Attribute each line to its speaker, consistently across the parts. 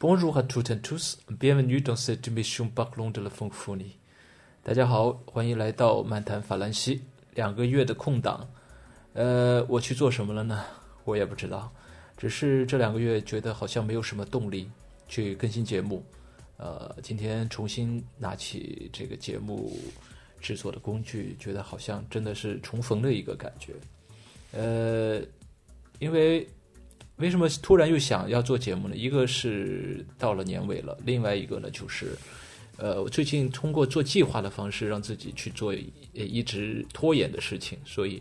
Speaker 1: Bonjour à toutes et tous, bienvenue dans cette émission Parlons de la francophonie。大家好，欢迎来到漫谈法兰西。两个月的空档，呃，我去做什么了呢？我也不知道，只是这两个月觉得好像没有什么动力去更新节目。呃，今天重新拿起这个节目制作的工具，觉得好像真的是重逢的一个感觉。呃，因为为什么突然又想要做节目呢？一个是到了年尾了，另外一个呢就是，呃，我最近通过做计划的方式让自己去做一直拖延的事情，所以，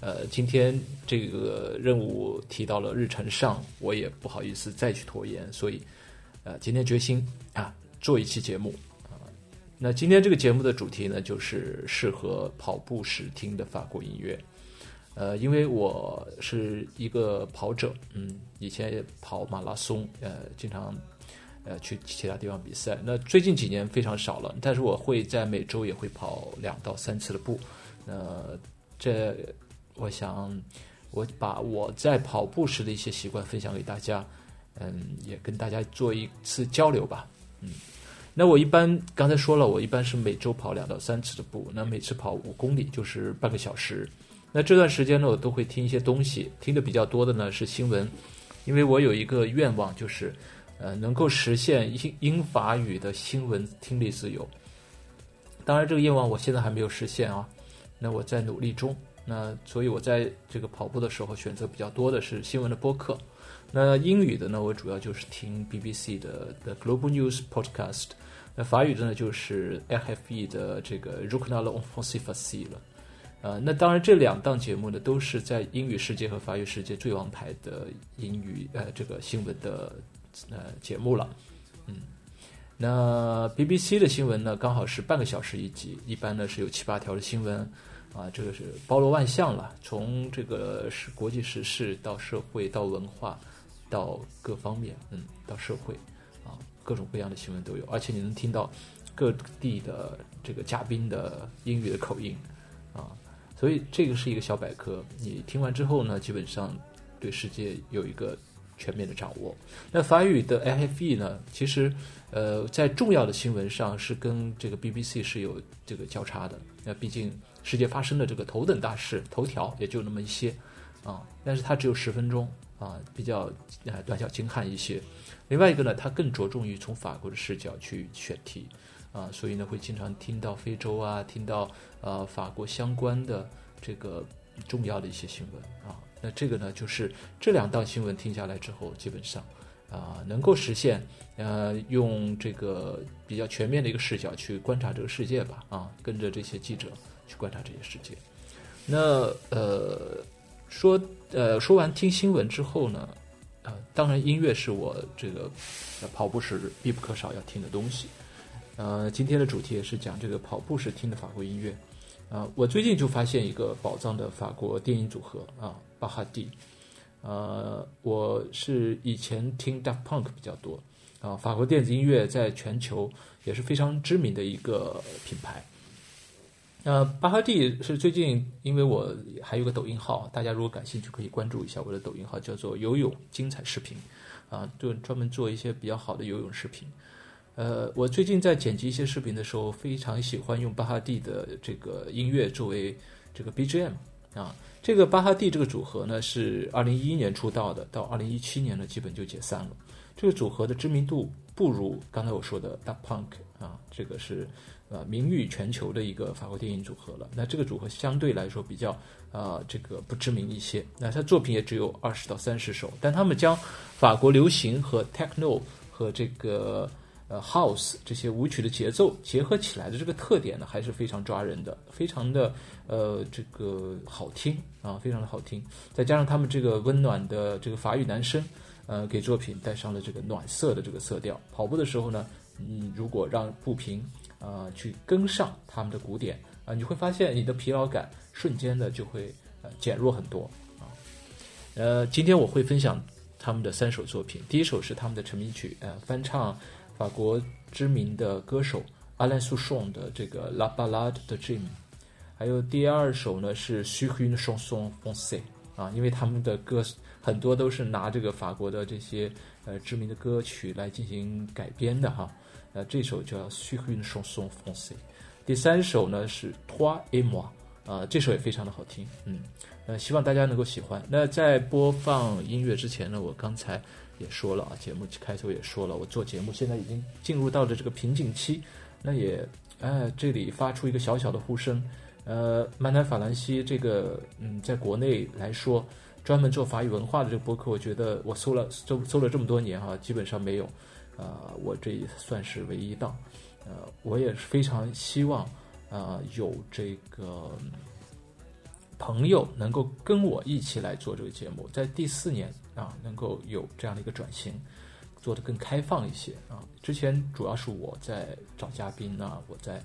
Speaker 1: 呃，今天这个任务提到了日程上，我也不好意思再去拖延，所以，呃，今天决心啊做一期节目。那今天这个节目的主题呢，就是适合跑步时听的法国音乐。呃，因为我是一个跑者，嗯，以前也跑马拉松，呃，经常呃去其他地方比赛。那最近几年非常少了，但是我会在每周也会跑两到三次的步。那这，我想我把我在跑步时的一些习惯分享给大家，嗯，也跟大家做一次交流吧，嗯。那我一般刚才说了，我一般是每周跑两到三次的步，那每次跑五公里就是半个小时。那这段时间呢，我都会听一些东西，听的比较多的呢是新闻，因为我有一个愿望，就是呃能够实现英英法语的新闻听力自由。当然，这个愿望我现在还没有实现啊，那我在努力中。那所以我在这个跑步的时候选择比较多的是新闻的播客。那英语的呢，我主要就是听 BBC 的的 Global News Podcast。那法语的呢，就是 RFE 的这个 r o c k 呃，那当然，这两档节目呢，都是在英语世界和法语世界最王牌的英语呃这个新闻的呃节目了，嗯，那 BBC 的新闻呢，刚好是半个小时一集，一般呢是有七八条的新闻，啊，这个是包罗万象了，从这个是国际时事到社会到文化到各方面，嗯，到社会啊，各种各样的新闻都有，而且你能听到各地的这个嘉宾的英语的口音，啊。所以这个是一个小百科，你听完之后呢，基本上对世界有一个全面的掌握。那法语的 FE 呢，其实呃在重要的新闻上是跟这个 BBC 是有这个交叉的。那毕竟世界发生的这个头等大事，头条也就那么一些啊，但是它只有十分钟啊，比较短小精悍一些。另外一个呢，它更着重于从法国的视角去选题。啊，所以呢，会经常听到非洲啊，听到呃法国相关的这个重要的一些新闻啊。那这个呢，就是这两档新闻听下来之后，基本上啊能够实现呃用这个比较全面的一个视角去观察这个世界吧啊，跟着这些记者去观察这些世界。那呃说呃说完听新闻之后呢，啊，当然音乐是我这个跑步时必不可少要听的东西。呃，今天的主题也是讲这个跑步时听的法国音乐，啊，我最近就发现一个宝藏的法国电音组合啊，巴哈蒂，呃，我是以前听 Daft Punk 比较多，啊，法国电子音乐在全球也是非常知名的一个品牌，呃，巴哈蒂是最近，因为我还有个抖音号，大家如果感兴趣可以关注一下我的抖音号，叫做游泳精彩视频，啊，就专门做一些比较好的游泳视频。呃，我最近在剪辑一些视频的时候，非常喜欢用巴哈蒂的这个音乐作为这个 BGM 啊。这个巴哈蒂这个组合呢，是二零一一年出道的，到二零一七年呢，基本就解散了。这个组合的知名度不如刚才我说的 Daft Punk 啊，这个是呃名誉全球的一个法国电影组合了。那这个组合相对来说比较啊这个不知名一些。那他作品也只有二十到三十首，但他们将法国流行和 Techno 和这个呃，house 这些舞曲的节奏结合起来的这个特点呢，还是非常抓人的，非常的呃这个好听啊，非常的好听。再加上他们这个温暖的这个法语男声，呃，给作品带上了这个暖色的这个色调。跑步的时候呢，嗯如果让步频啊去跟上他们的鼓点啊，你会发现你的疲劳感瞬间的就会呃减弱很多啊。呃，今天我会分享他们的三首作品，第一首是他们的成名曲，呃，翻唱。法国知名的歌手阿兰苏颂的这个《La Ballade de Jim》，还有第二首呢是《Sur une chanson française》啊，因为他们的歌很多都是拿这个法国的这些呃知名的歌曲来进行改编的哈。呃，这首叫《Sur une chanson française》。第三首呢是《Toi et moi》，啊，这首也非常的好听，嗯，呃，希望大家能够喜欢。那在播放音乐之前呢，我刚才也说了啊，节目开头也说了，我做节目现在已经进入到了这个瓶颈期。那也，哎，这里发出一个小小的呼声，呃，漫谈法兰西这个，嗯，在国内来说，专门做法语文化的这个博客，我觉得我搜了搜搜了这么多年哈，基本上没有，啊，我这也算是唯一一档。呃，我也是非常希望，啊，有这个朋友能够跟我一起来做这个节目，在第四年啊，能够有这样的一个转型，做得更开放一些啊。之前主要是我在找嘉宾啊，我在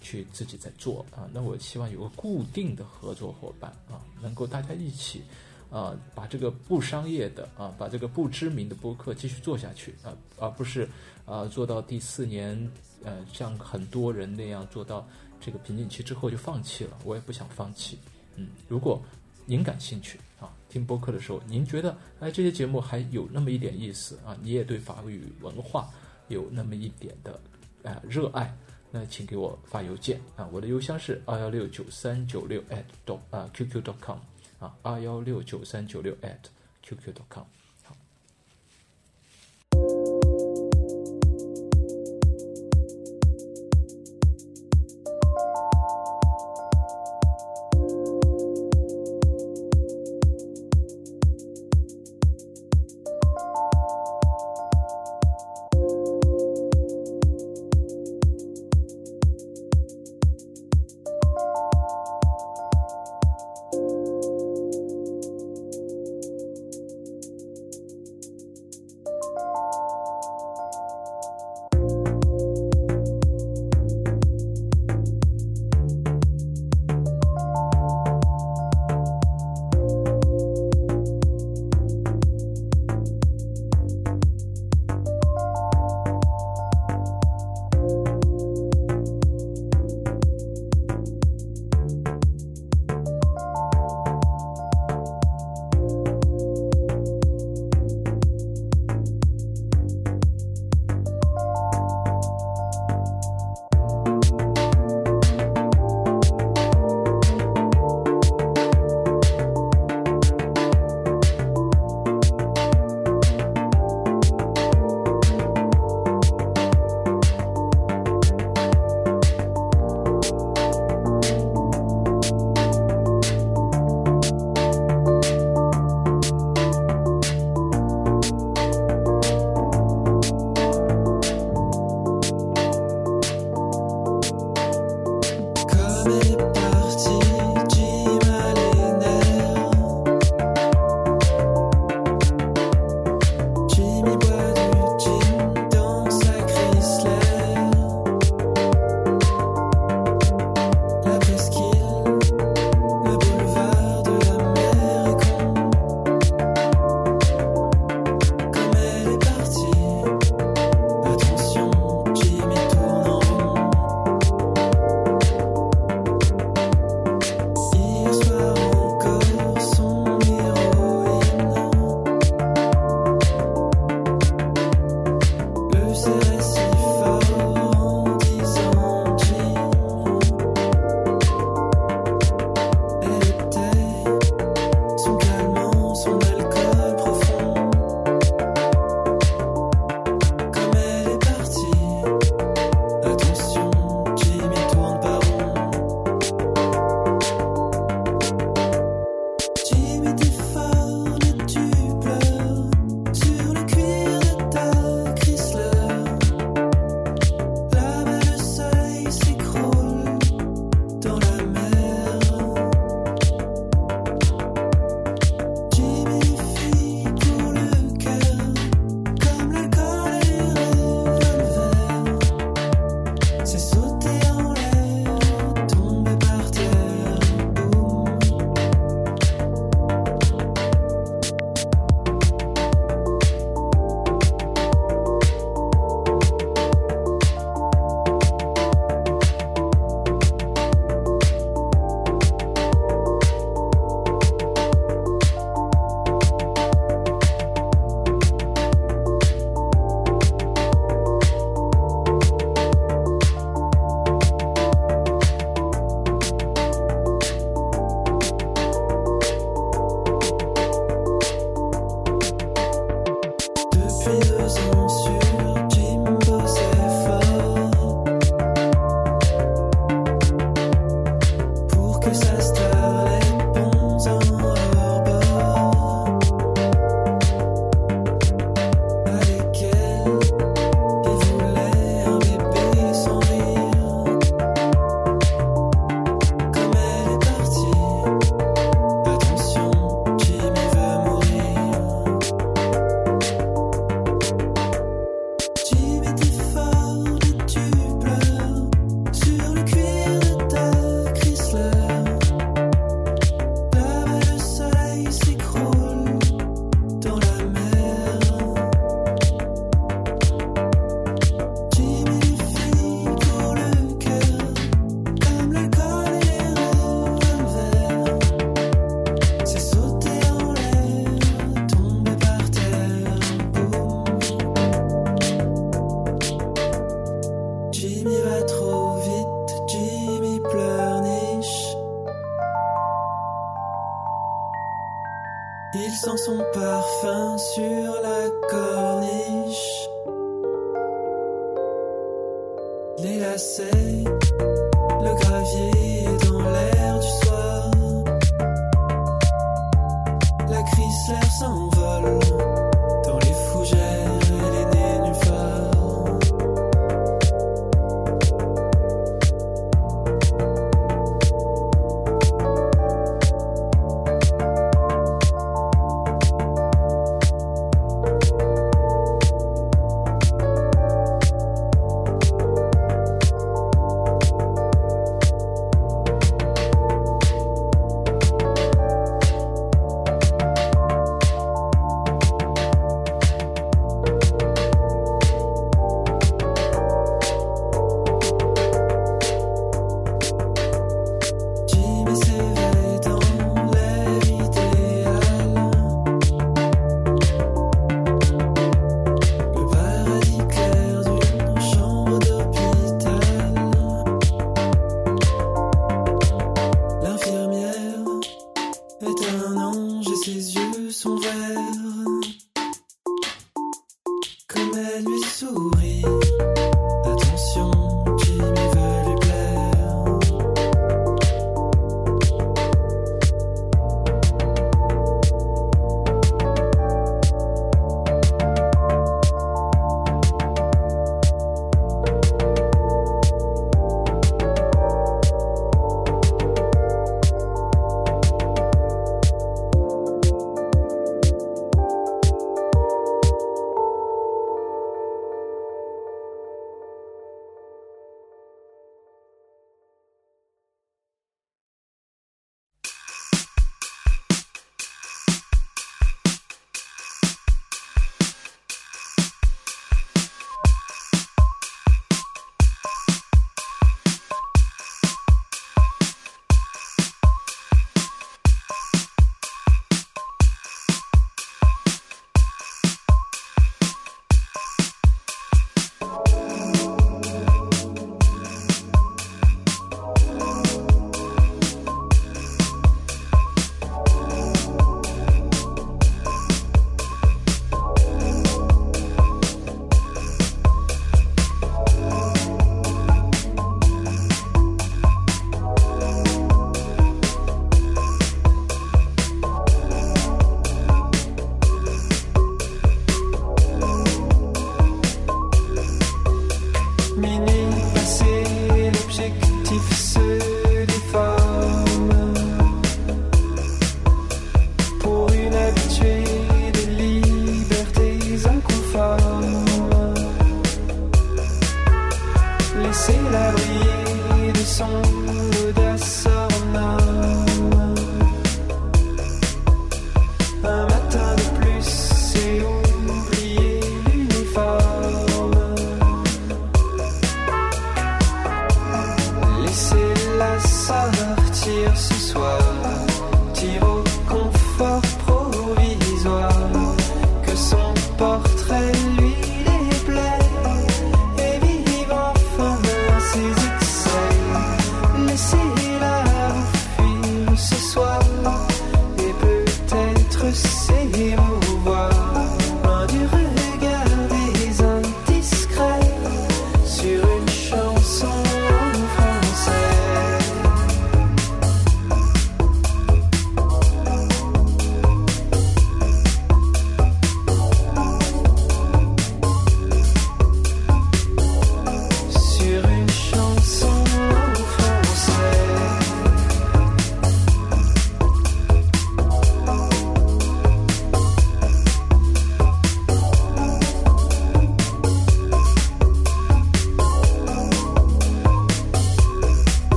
Speaker 1: 去自己在做啊，那我希望有个固定的合作伙伴啊，能够大家一起。啊，把这个不商业的啊，把这个不知名的播客继续做下去啊，而不是啊做到第四年，呃，像很多人那样做到这个瓶颈期之后就放弃了。我也不想放弃。嗯，如果您感兴趣啊，听播客的时候，您觉得哎这些节目还有那么一点意思啊，你也对法语文化有那么一点的啊热爱，那请给我发邮件啊，我的邮箱是二幺六九三九六 at dot 啊 qq dot com。啊，二幺六九三九六 at
Speaker 2: qq dot com。